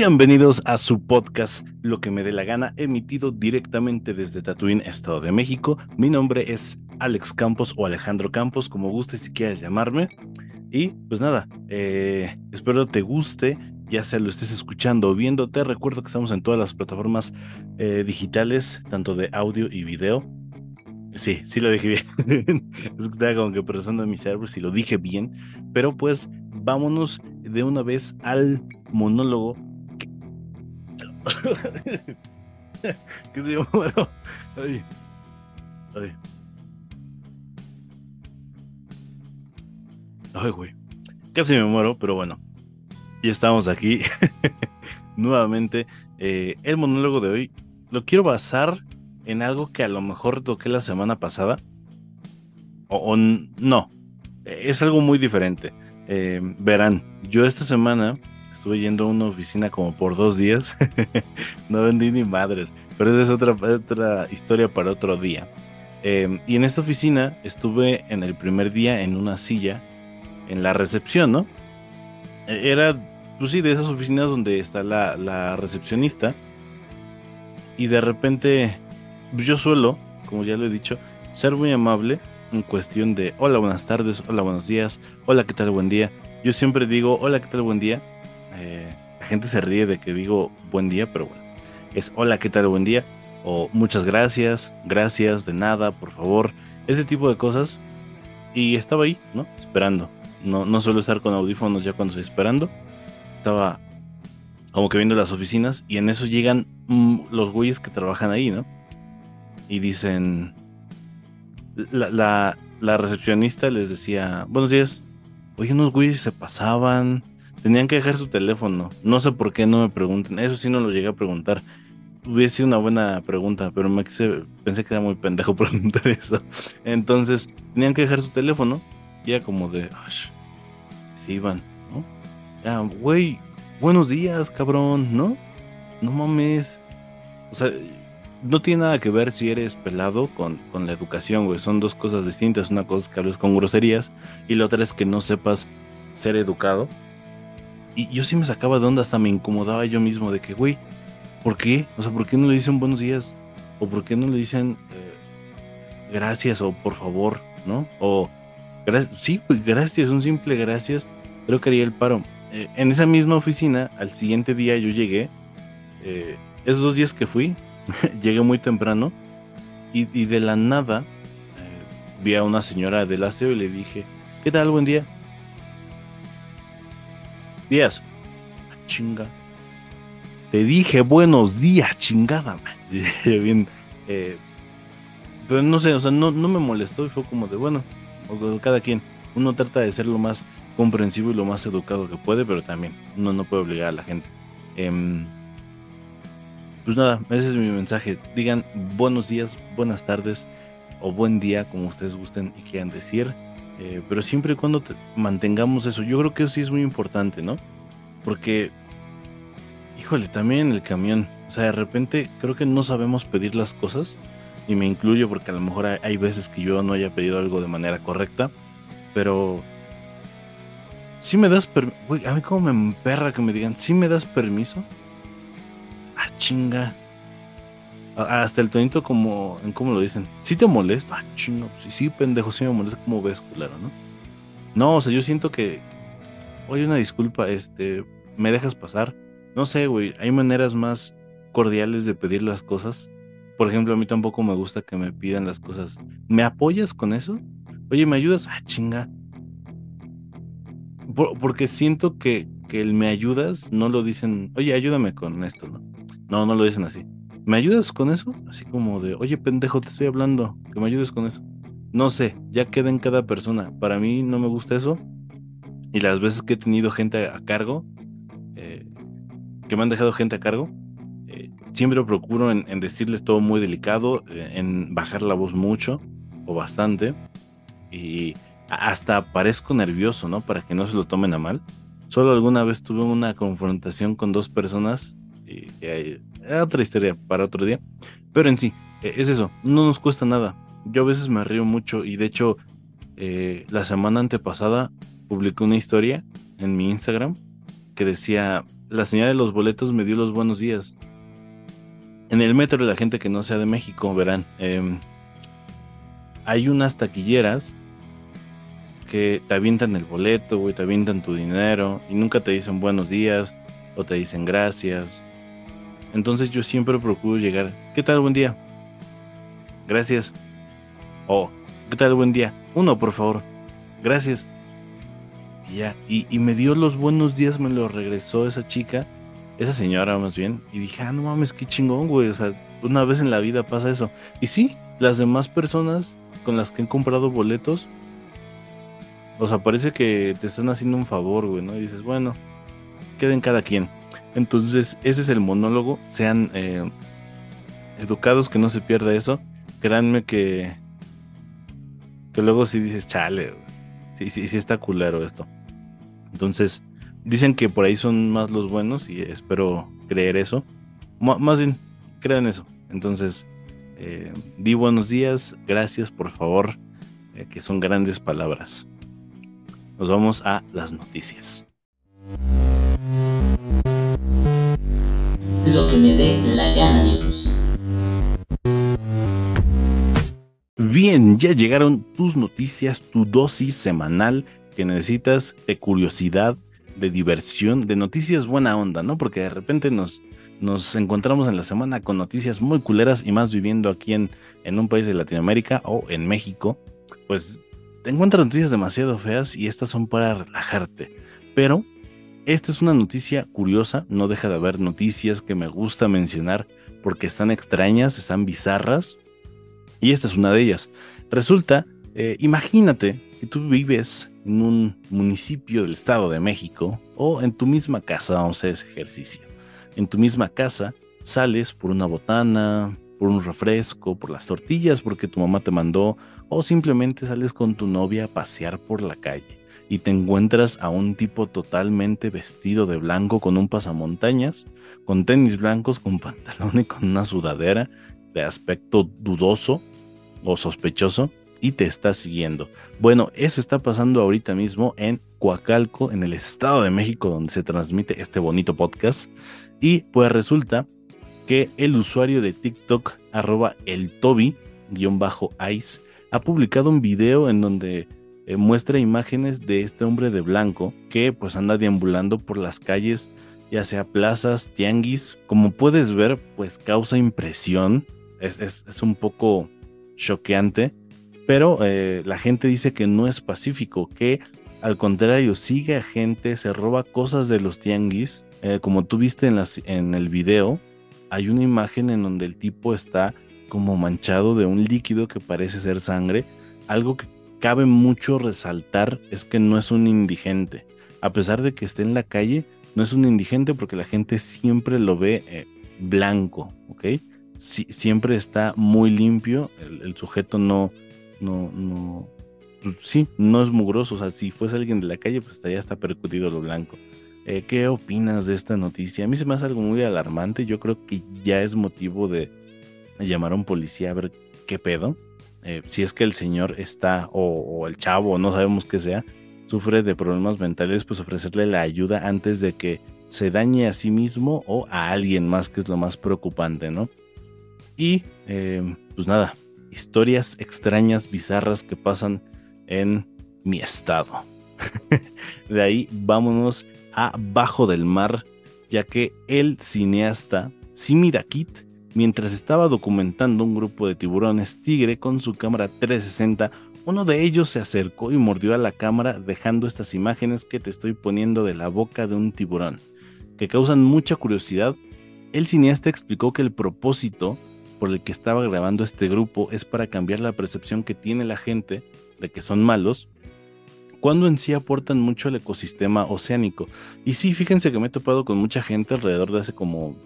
Bienvenidos a su podcast Lo que me dé la gana, emitido directamente desde Tatuín, Estado de México. Mi nombre es Alex Campos o Alejandro Campos, como gustes si quieras llamarme. Y pues nada, eh, espero te guste, ya sea lo estés escuchando o viendo. Te recuerdo que estamos en todas las plataformas eh, digitales, tanto de audio y video. Sí, sí lo dije bien. estaba como que pensando en mi cerebro si lo dije bien. Pero pues vámonos de una vez al monólogo. que se llama? Bueno, ay, ay. Güey. Casi me muero, pero bueno. Ya estamos aquí. Nuevamente. Eh, el monólogo de hoy lo quiero basar en algo que a lo mejor toqué la semana pasada. O, no. Es algo muy diferente. Eh, verán, yo esta semana estuve yendo a una oficina como por dos días. no vendí ni madres. Pero esa es otra, otra historia para otro día. Eh, y en esta oficina estuve en el primer día en una silla en la recepción, ¿no? E, era, pues sí, de esas oficinas donde está la, la recepcionista. Y de repente, pues yo suelo, como ya lo he dicho, ser muy amable en cuestión de hola, buenas tardes, hola, buenos días, hola, ¿qué tal, buen día? Yo siempre digo hola, ¿qué tal, buen día? Eh, la gente se ríe de que digo buen día, pero bueno, es hola, ¿qué tal, buen día? O muchas gracias, gracias, de nada, por favor, ese tipo de cosas. Y estaba ahí, ¿no? Esperando. No, no suelo estar con audífonos ya cuando estoy esperando. Estaba como que viendo las oficinas y en eso llegan mm, los güeyes que trabajan ahí, ¿no? Y dicen, la, la, recepcionista les decía, buenos días. Oye, unos güeyes se pasaban, tenían que dejar su teléfono. No sé por qué no me pregunten. Eso sí no lo llegué a preguntar. Hubiese sido una buena pregunta, pero me pensé que era muy pendejo preguntar eso. Entonces, tenían que dejar su teléfono. Y era como de, se iban, ¿no? Ya, güey, buenos días, cabrón, ¿no? No mames. O sea, no tiene nada que ver si eres pelado con, con la educación, güey. Son dos cosas distintas. Una cosa es que hables con groserías y la otra es que no sepas ser educado. Y yo sí me sacaba de onda, hasta me incomodaba yo mismo de que, güey, ¿por qué? O sea, ¿por qué no le dicen buenos días? ¿O por qué no le dicen eh, gracias o por favor, ¿no? O sí, pues gracias, un simple gracias. Creo que haría el paro. Eh, en esa misma oficina, al siguiente día yo llegué. Eh, esos dos días que fui, llegué muy temprano y, de la nada eh, vi a una señora del aseo y le dije, ¿qué tal? Buen día. Días. Ah, chinga. Te dije buenos días, chingada. Bien. Eh, pero no sé, o sea, no, no me molestó y fue como de, bueno, cada quien. Uno trata de ser lo más comprensivo y lo más educado que puede, pero también uno no puede obligar a la gente. Eh, pues nada, ese es mi mensaje. Digan buenos días, buenas tardes o buen día, como ustedes gusten y quieran decir. Eh, pero siempre y cuando mantengamos eso, yo creo que eso sí es muy importante, ¿no? Porque, híjole, también el camión, o sea, de repente creo que no sabemos pedir las cosas, y me incluyo porque a lo mejor hay, veces que yo no haya pedido algo de manera correcta, pero si me das permiso, a mí como me emperra que me digan, si me das permiso, Ah, chinga. Hasta el tonito como, en cómo lo dicen. Si te molesta, ah, chinga. Sí, sí, pendejo, sí me molesta como ves, culero, ¿no? No, o sea, yo siento que, oye, una disculpa, este, me dejas pasar. No sé, güey, hay maneras más cordiales de pedir las cosas. Por ejemplo, a mí tampoco me gusta que me pidan las cosas. ¿Me apoyas con eso? Oye, ¿me ayudas? Ah, chinga. porque siento que, que el me ayudas no lo dicen, oye, ayúdame con esto, ¿no? No, no lo dicen así. ¿Me ayudas con eso? Así como de, oye, pendejo, te estoy hablando, que me ayudes con eso. No sé, ya queda en cada persona. Para mí no me gusta eso. Y las veces que he tenido gente a cargo, eh, que me han dejado gente a cargo, eh, siempre procuro en, decirles todo muy delicado, eh, en bajar la voz mucho o bastante. Y hasta parezco nervioso, ¿no? Para que no se lo tomen a mal. Solo alguna vez tuve una confrontación con dos personas y, hay otra historia para otro día. Pero en sí, e, es eso, no nos cuesta nada. Yo a veces me río mucho y de hecho eh, la semana antepasada publiqué una historia en mi Instagram que decía, la señora de los boletos me dio los buenos días. En el metro, la gente que no sea de México, verán, em, hay unas taquilleras que te avientan el boleto, güey, te avientan tu dinero y nunca te dicen buenos días o te dicen gracias. Entonces yo siempre procuro llegar, ¿qué tal buen día? Gracias. O, ¿qué tal buen día? Uno, por favor. Gracias. Y ya, y, me dio los buenos días, me lo regresó esa chica, esa señora más bien, y dije, ah, no mames, qué chingón, güey, o sea, una vez en la vida pasa eso. Y sí, las demás personas con las que he comprado boletos, o sea, parece que te están haciendo un favor, güey, ¿no? Y dices, bueno, queden cada quien. Entonces, ese es el monólogo. Sean eh, educados, que no se pierda eso. Créanme que, que luego sí dices, chale, sí, sí, sí está culero esto. Entonces, dicen que por ahí son más los buenos y espero creer eso. más bien, crean eso. Entonces, eh, di buenos días, gracias por favor, eh, que son grandes palabras. Nos vamos a las noticias. Lo que me dé la gana. Bien, ya llegaron tus noticias, tu dosis semanal que necesitas de curiosidad, de diversión, de noticias buena onda, ¿no? Porque de repente nos, nos encontramos en la semana con noticias muy culeras y más viviendo aquí en, en un país de Latinoamérica o en México, pues te encuentras noticias demasiado feas y estas son para relajarte. Pero esta es una noticia curiosa, no deja de haber noticias que me gusta mencionar porque están extrañas, están bizarras. Y esta es una de ellas. Resulta, eh, imagínate que tú vives en un municipio del Estado de México o en tu misma casa, vamos a hacer ese ejercicio. En tu misma casa sales por una botana, por un refresco, por las tortillas porque tu mamá te mandó o simplemente sales con tu novia a pasear por la calle y te encuentras a un tipo totalmente vestido de blanco con un pasamontañas, con tenis blancos, con pantalón y con una sudadera de aspecto dudoso o sospechoso y te está siguiendo. Bueno, eso está pasando ahorita mismo en Coacalco, en el Estado de México, donde se transmite este bonito podcast. Y pues resulta que el usuario de TikTok, arroba el Toby-Ice, ha publicado un video en donde eh, muestra imágenes de este hombre de blanco que pues anda deambulando por las calles, ya sea plazas, tianguis. Como puedes ver, pues causa impresión. Es, un poco choqueante. Pero eh, la gente dice que no es pacífico, que al contrario sigue a gente, se roba cosas de los tianguis. Eh, como tú viste en, las, en el video, hay una imagen en donde el tipo está como manchado de un líquido que parece ser sangre, algo que cabe mucho resaltar es que no es un indigente. A pesar de que esté en la calle, no es un indigente porque la gente siempre lo ve eh, blanco, ¿ok? siempre está muy limpio, el, sujeto no, no, no, pues sí, no es mugroso, o sea, si fuese alguien de la calle, pues estaría hasta percutido lo blanco. Eh, ¿Qué opinas de esta noticia? A mí se me hace algo muy alarmante, yo creo que ya es motivo de llamar a un policía a ver qué pedo. Eh, si es que el señor está, o, el chavo, no sabemos qué sea, sufre de problemas mentales, pues ofrecerle la ayuda antes de que se dañe a sí mismo o a alguien más, que es lo más preocupante, ¿no? Y em, pues nada, historias extrañas, bizarras que pasan en mi estado. de ahí vámonos a Bajo del Mar, ya que el cineasta Simirakit Mientras estaba documentando un grupo de tiburones tigre con su cámara 360, uno de ellos se acercó y mordió a la cámara dejando estas imágenes que te estoy poniendo de la boca de un tiburón, que causan mucha curiosidad. El cineasta explicó que el propósito por el que estaba grabando este grupo es para cambiar la percepción que tiene la gente de que son malos, cuando en sí aportan mucho al ecosistema oceánico. Y sí, fíjense que me he topado con mucha gente alrededor de hace como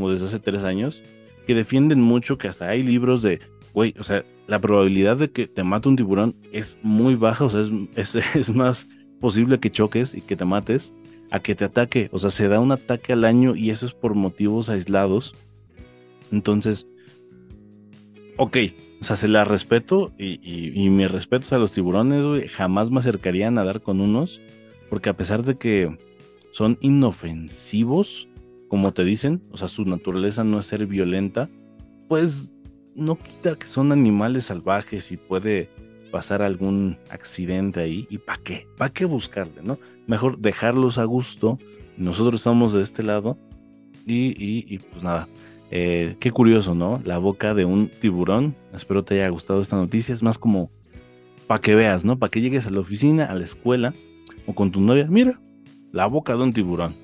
como desde hace tres años, que defienden mucho que hasta hay libros de, güey, o sea, la probabilidad de que te mate un tiburón es muy baja, o sea, es, es, más posible que choques y que te mates a que te ataque. O sea, se da un ataque al año y eso es por motivos aislados. Entonces, ok, o sea, se la respeto y, y, y mis respetos a los tiburones, güey, jamás me acercaría a nadar con unos, porque a pesar de que son inofensivos, como te dicen, o sea, su naturaleza no es ser violenta, pues no quita que son animales salvajes y puede pasar algún accidente ahí. ¿Y para qué? ¿Para qué buscarle, no? Mejor dejarlos a gusto. Nosotros estamos de este lado. Y, pues nada, eh, qué curioso, ¿no? La boca de un tiburón. Espero te haya gustado esta noticia. Es más como para que veas, ¿no? Para que llegues a la oficina, a la escuela o con tu novia. Mira, la boca de un tiburón.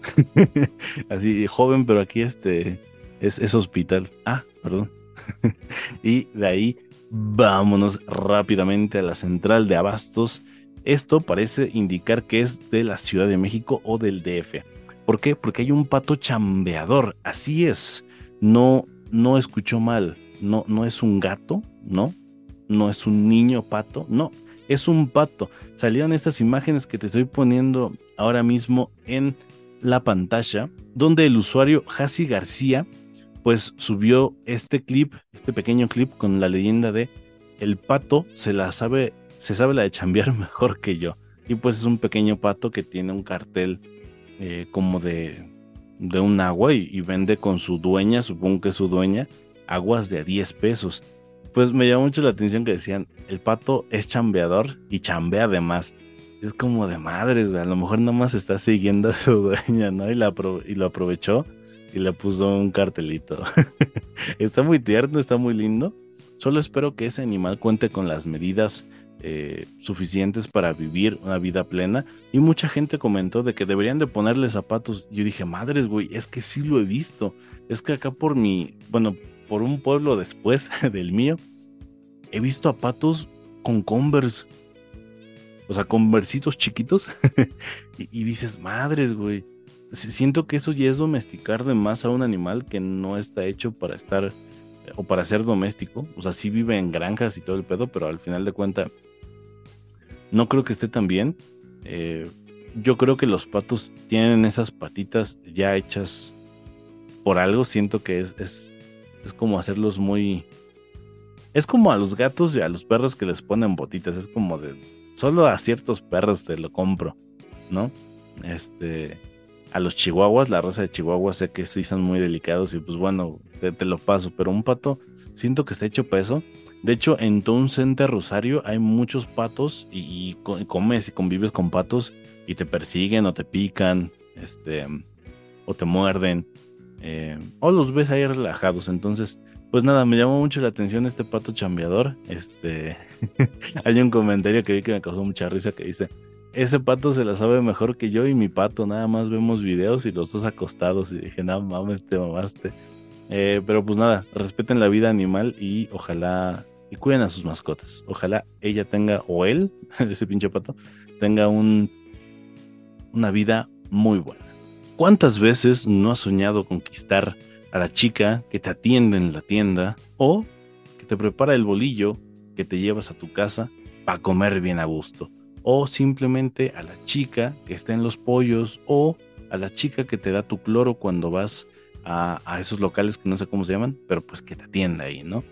Así, joven, pero aquí este es, es hospital. Ah, perdón. y de ahí vámonos rápidamente a la central de abastos. Esto parece indicar que es de la Ciudad de México o del DF. ¿Por qué? Porque hay un pato chambeador. Así es. No, no escuchó mal. No, no es un gato, ¿no? No es un niño pato, no. Es un pato. Salieron estas imágenes que te estoy poniendo ahora mismo en la pantalla, donde el usuario Hasi García pues subió este clip, este pequeño clip con la leyenda de el pato se la sabe, se sabe la de chambear mejor que yo. Y pues es un pequeño pato que tiene un cartel eh, como de, de un agua y, vende con su dueña, supongo que es su dueña, aguas de a 10 pesos. Pues me llamó mucho la atención que decían, el pato es chambeador y chambea además. Es como de madres, a lo mejor nada más está siguiendo a su dueña, ¿no? Y, la y lo aprovechó y le puso un cartelito. está muy tierno, está muy lindo. Solo espero que ese animal cuente con las medidas eh, suficientes para vivir una vida plena. Y mucha gente comentó de que deberían de ponerle zapatos. Yo dije, madres, güey, es que sí lo he visto. Es que acá por mi, bueno, por un pueblo después del mío, he visto a patos con Converse. O sea, conversitos chiquitos. y, dices, madres, güey siento que eso ya es domesticar de más a un animal que no está hecho para estar o para ser doméstico. O sea, sí vive en granjas y todo el pedo, pero al final de cuentas no creo que esté tan bien. Eh, yo creo que los patos tienen esas patitas ya hechas por algo. Siento que es, es como hacerlos muy... Es como a los gatos y a los perros que les ponen botitas. Es como de... Solo a ciertos perros te lo compro, ¿no? Este a los chihuahuas, la raza de chihuahua sé que sí son muy delicados y pues bueno, te, lo paso, pero un pato siento que está hecho peso. De hecho, en todo un centro Rosario hay muchos patos y, comes y convives con patos y te persiguen o te pican, este, o te muerden, eh, o los ves ahí relajados. Entonces, pues nada, me llamó mucho la atención este pato chambeador. Este, hay un comentario que vi que me causó mucha risa que dice, ese pato se la sabe mejor que yo y mi pato. Nada más vemos videos y los dos acostados. Y dije, no mames, te mamaste. Eh, pero pues nada, respeten la vida animal y ojalá y cuiden a sus mascotas. Ojalá ella tenga, o él, ese pinche pato, tenga un, una vida muy buena. ¿Cuántas veces no has soñado conquistar a la chica que te atiende en la tienda o que te prepara el bolillo que te llevas a tu casa para comer bien a gusto? o simplemente a la chica que está en los pollos o a la chica que te da tu cloro cuando vas a, esos locales que no sé cómo se llaman, pero pues que te atienda ahí, ¿no?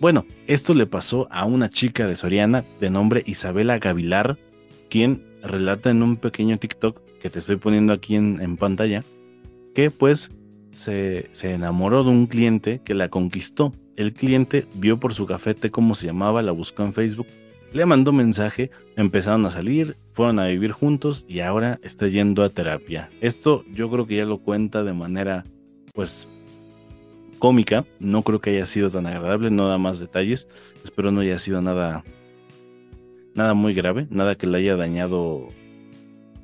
Bueno, esto le pasó a una chica de Soriana de nombre Isabela Gavilar, quien relata en un pequeño TikTok que te estoy poniendo aquí en, pantalla, que pues se, se, enamoró de un cliente que la conquistó. El cliente vio por su cafete cómo se llamaba, la buscó en Facebook le mandó mensaje, empezaron a salir, fueron a vivir juntos y ahora está yendo a terapia. Esto yo creo que ya lo cuenta de manera, pues, cómica. No creo que haya sido tan agradable, no da más detalles. Espero no haya sido nada, nada muy grave, nada que le haya dañado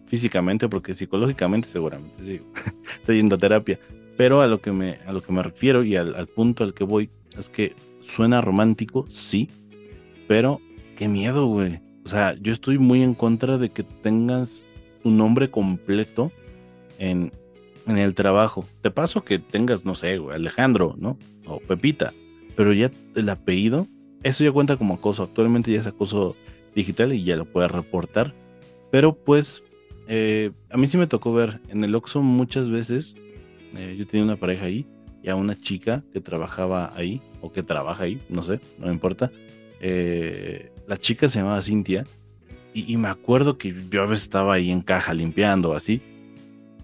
físicamente, porque psicológicamente seguramente sí, está yendo a terapia. Pero a lo que me, a lo que me refiero y al, al punto al que voy es que suena romántico, sí, pero Qué miedo, güey. O sea, yo estoy muy en contra de que tengas tu nombre completo en, en el trabajo. Te paso que tengas, no sé, güey, Alejandro, ¿no? O Pepita. Pero ya el apellido, eso ya cuenta como acoso. Actualmente ya es acoso digital y ya lo puedes reportar. Pero pues, eh, a mí sí me tocó ver en el Oxxo muchas veces. Eh, yo tenía una pareja ahí y a una chica que trabajaba ahí, o que trabaja ahí, no sé, no me importa. Eh, la chica se llamaba Cintia y, me acuerdo que yo a veces estaba ahí en caja limpiando así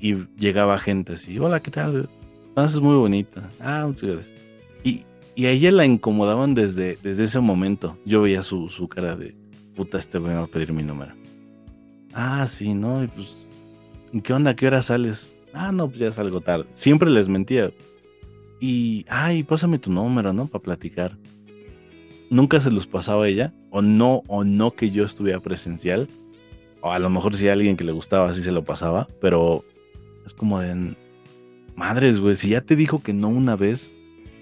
y llegaba gente así, hola, ¿qué tal? es muy bonita. Ah, muchas gracias. Y, y a ella la incomodaban desde, desde ese momento. Yo veía su, su cara de, puta, este voy a pedir mi número. Ah, sí, ¿no? Y pues, ¿qué onda? ¿Qué hora sales? Ah, no, pues ya salgo tarde. Siempre les mentía. Y, ay, pásame tu número, ¿no? Para platicar. Nunca se los pasaba a ella, o no, o no que yo estuviera presencial. O a lo mejor si alguien que le gustaba así se lo pasaba, pero es como de, madres, güey, si ya te dijo que no una vez,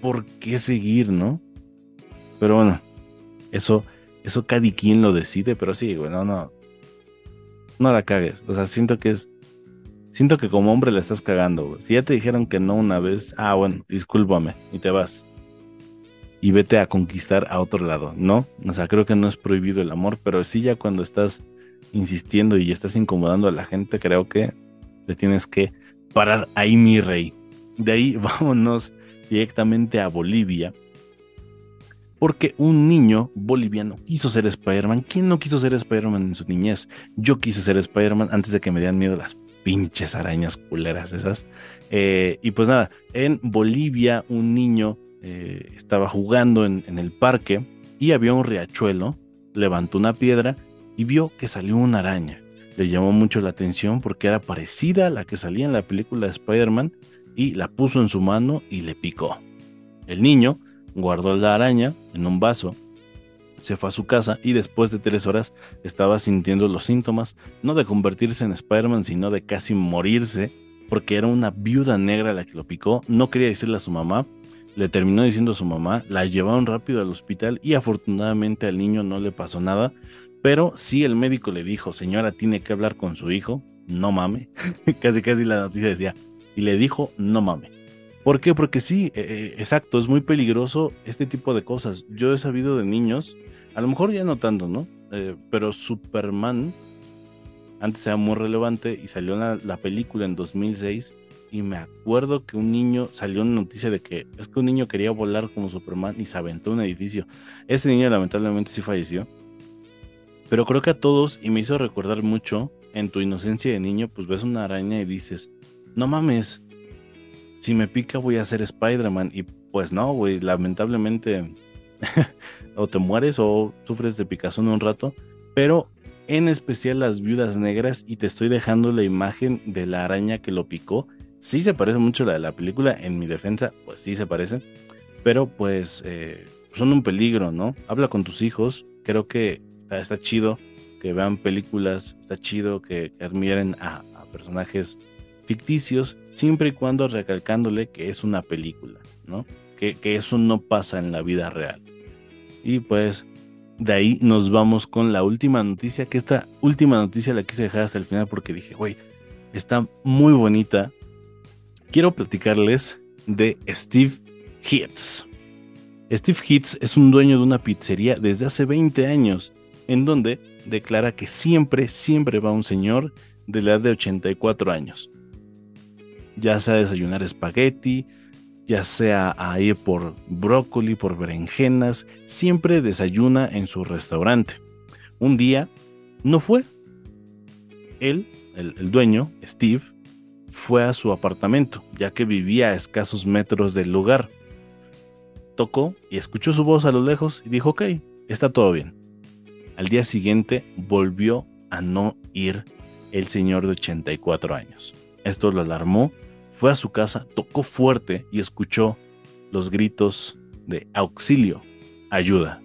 ¿por qué seguir, no? Pero bueno, eso, eso cada quien lo decide, pero sí, güey, no, no, no la cagues. O sea, siento que es, siento que como hombre la estás cagando. Si ya te dijeron que no una vez, ah, bueno, discúlpame y te vas. Y vete a conquistar a otro lado, ¿no? O sea, creo que no es prohibido el amor, pero sí ya cuando estás insistiendo y estás incomodando a la gente, creo que te tienes que parar ahí, mi rey. De ahí vámonos directamente a Bolivia. Porque un niño boliviano quiso ser Spider-Man. ¿Quién no quiso ser Spider-Man en su niñez? Yo quise ser Spider-Man antes de que me dieran miedo las pinches arañas culeras esas. Eh, y pues nada, en Bolivia un niño eh, estaba jugando en, en el parque y había un riachuelo, levantó una piedra y vio que salió una araña le llamó mucho la atención porque era parecida a la que salía en la película de Spider-Man y la puso en su mano y le picó. El niño guardó la araña en un vaso, se fue a su casa y después de tres horas estaba sintiendo los síntomas, no de convertirse en Spider-Man, sino de casi morirse, porque era una viuda negra la que lo picó, no quería decirle a su mamá, le terminó diciendo a su mamá, la llevaron rápido al hospital y afortunadamente al niño no le pasó nada, pero si el médico le dijo, señora, tiene que hablar con su hijo, no mame. casi casi la noticia decía, y le dijo, no mame. ¿Por qué? Porque sí, eh, eh, exacto, es muy peligroso este tipo de cosas. Yo he sabido de niños, a lo mejor ya no tanto, ¿no? Eh, pero Superman antes era muy relevante y salió la, la película en 2006 y me acuerdo que un niño salió una noticia de que es que un niño quería volar como Superman y se aventó un edificio. Ese niño lamentablemente sí falleció pero creo que a todos, y me hizo recordar mucho, en tu inocencia de niño, pues ves una araña y dices, no mames, si me pica voy a ser Spider-Man. Y pues no, güey, lamentablemente o te mueres o sufres de picazón un rato, pero en especial las viudas negras, y te estoy dejando la imagen de la araña que lo picó. Sí se parece mucho a la de la película, en mi defensa, pues sí se parece, pero pues eh, son un peligro, ¿no? Habla con tus hijos, creo que está, chido que vean películas, está chido que, admiren a, personajes ficticios, siempre y cuando recalcándole que es una película, ¿no? Que, que, eso no pasa en la vida real. Y pues de ahí nos vamos con la última noticia, que esta última noticia la quise dejar hasta el final porque dije, güey, está muy bonita. Quiero platicarles de Steve Hitz. Steve Hitz es un dueño de una pizzería desde hace 20 años en donde declara que siempre, siempre va un señor de la edad de 84 años. Ya sea desayunar espagueti, ya sea a ir por brócoli, por berenjenas, siempre desayuna en su restaurante. Un día no fue. Él, el, el dueño, Steve, fue a su apartamento, ya que vivía a escasos metros del lugar. Tocó y escuchó su voz a lo lejos y dijo, ok, está todo bien. Al día siguiente volvió a no ir el señor de 84 años. Esto lo alarmó, fue a su casa, tocó fuerte y escuchó los gritos de auxilio, ayuda.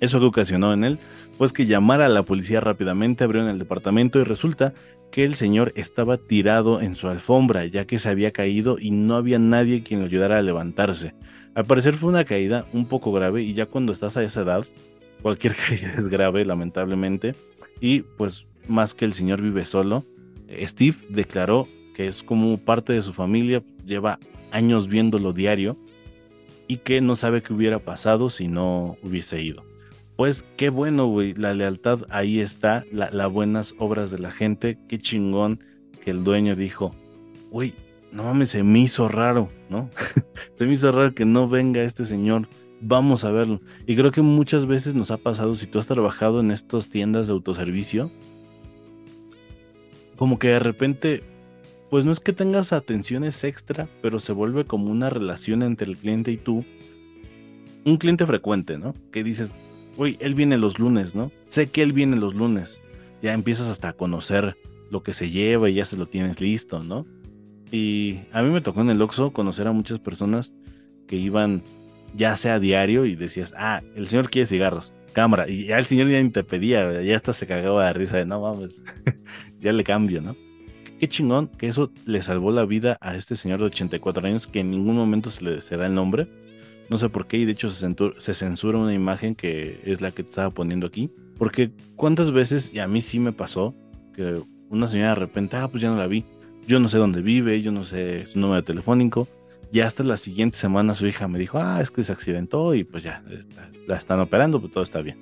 Eso que ocasionó en él, pues que llamara a la policía rápidamente, abrió en el departamento y resulta que el señor estaba tirado en su alfombra, ya que se había caído y no había nadie quien lo ayudara a levantarse. Al parecer fue una caída un poco grave y ya cuando estás a esa edad, cualquier caída es grave, lamentablemente. Y pues más que el señor vive solo, Steve declaró que es como parte de su familia, lleva años viéndolo diario y que no sabe qué hubiera pasado si no hubiese ido. Pues qué bueno, güey, la lealtad ahí está, las buenas obras de la gente, qué chingón que el dueño dijo, güey, no mames, se me hizo raro, ¿no? se me hizo raro que no venga este señor vamos a verlo. Y creo que muchas veces nos ha pasado, si tú has trabajado en estas tiendas de autoservicio, como que de repente pues no es que tengas atenciones extra, pero se vuelve como una relación entre el cliente y tú. Un cliente frecuente, ¿no? Que dices, uy, él viene los lunes, ¿no? Sé que él viene los lunes. Ya empiezas hasta a conocer lo que se lleva y ya se lo tienes listo, ¿no? Y a mí me tocó en el Oxxo conocer a muchas personas que iban ya sea a diario y decías, ah, el señor quiere cigarros, cámara. Y ya el señor ya ni te pedía, ya hasta se cagaba de risa de, no mames, ya le cambio, ¿no? Qué chingón que eso le salvó la vida a este señor de 84 años que en ningún momento se le se da el nombre. No sé por qué, y de hecho se, se censura una imagen que es la que te estaba poniendo aquí. Porque cuántas veces, y a mí sí me pasó, que una señora de repente, ah, pues ya no la vi. Yo no sé dónde vive, yo no sé su número telefónico. Y hasta la siguiente semana su hija me dijo, ah, es que se accidentó y pues ya, la están operando, pues todo está bien.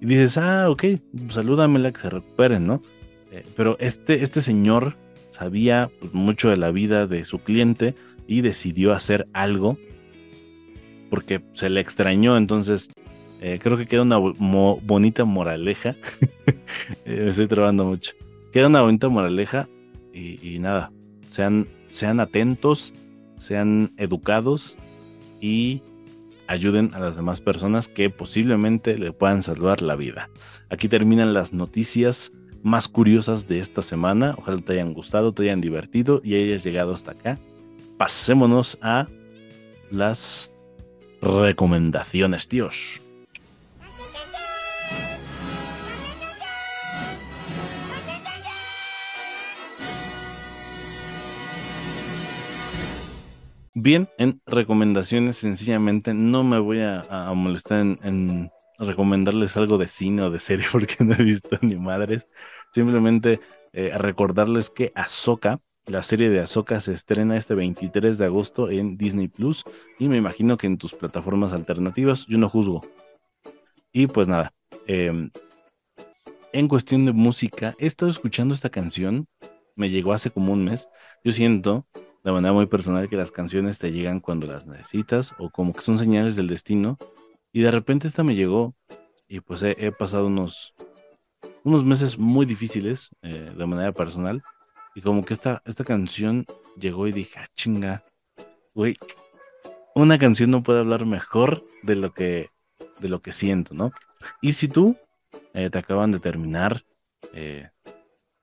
Y dices, ah, ok, salúdamela, que se recuperen, ¿no? Eh, pero este, este señor sabía pues, mucho de la vida de su cliente y decidió hacer algo porque se le extrañó, entonces eh, creo que queda una bonita moraleja. Eh, me estoy trabando mucho. Queda una bonita moraleja y, nada, sean, sean atentos, sean educados y ayuden a las demás personas que posiblemente le puedan salvar la vida. Aquí terminan las noticias más curiosas de esta semana. Ojalá te hayan gustado, te hayan divertido y hayas llegado hasta acá. Pasémonos a las recomendaciones, tíos. Bien, en recomendaciones sencillamente no me voy a, molestar en, recomendarles algo de cine o de serie porque no he visto ni madres. Simplemente eh, recordarles que Ahsoka, la serie de Ahsoka se estrena este 23 de agosto en Disney Plus y me imagino que en tus plataformas alternativas yo no juzgo. Y pues nada, em, en cuestión de música, he estado escuchando esta canción, me llegó hace como un mes. Yo siento de manera muy personal que las canciones te llegan cuando las necesitas o como que son señales del destino. Y de repente esta me llegó y pues he, pasado unos, unos meses muy difíciles eh, de manera personal. Y como que esta, esta canción llegó y dije, ah, chinga, güey, una canción no puede hablar mejor de lo que, de lo que siento, ¿no? Y si tú eh, te acaban de terminar eh,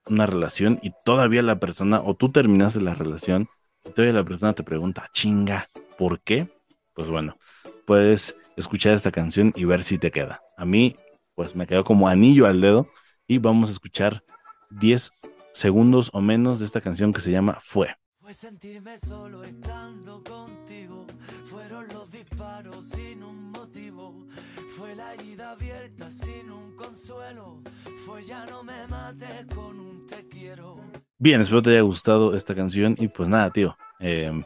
una relación y todavía la persona, o tú terminaste la relación entonces la persona te pregunta, chinga, ¿por qué? Pues bueno, puedes escuchar esta canción y ver si te queda. A mí, pues me quedó como anillo al dedo y vamos a escuchar 10 segundos o menos de esta canción que se llama Fue. Sentirme solo estando contigo, fueron los disparos sin un motivo, fue la herida abierta sin un consuelo, fue ya no me mates con un te quiero. Bien, espero te haya gustado esta canción y pues nada, tío. Em,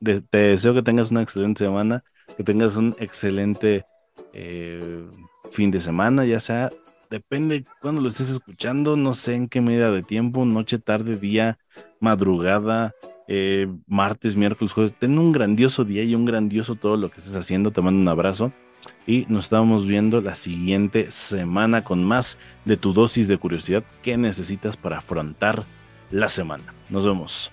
te deseo que tengas una excelente semana, que tengas un excelente eh, fin de semana, ya sea, depende cuando lo estés escuchando, no sé en qué medida de tiempo, noche, tarde, día, madrugada, eh, martes, miércoles, jueves. Ten un grandioso día y un grandioso todo lo que estés haciendo. Te mando un abrazo y nos estamos viendo la siguiente semana con más de tu dosis de curiosidad que necesitas para afrontar la semana. Nos vemos.